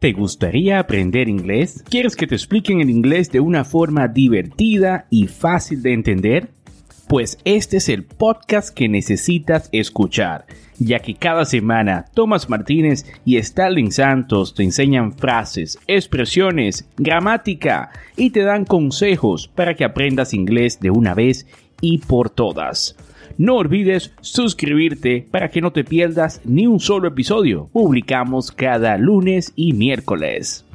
¿Te gustaría aprender inglés? ¿Quieres que te expliquen el inglés de una forma divertida y fácil de entender? Pues este es el podcast que necesitas escuchar, ya que cada semana Tomás Martínez y Stalin Santos te enseñan frases, expresiones, gramática y te dan consejos para que aprendas inglés de una vez y por todas. No olvides suscribirte para que no te pierdas ni un solo episodio. Publicamos cada lunes y miércoles.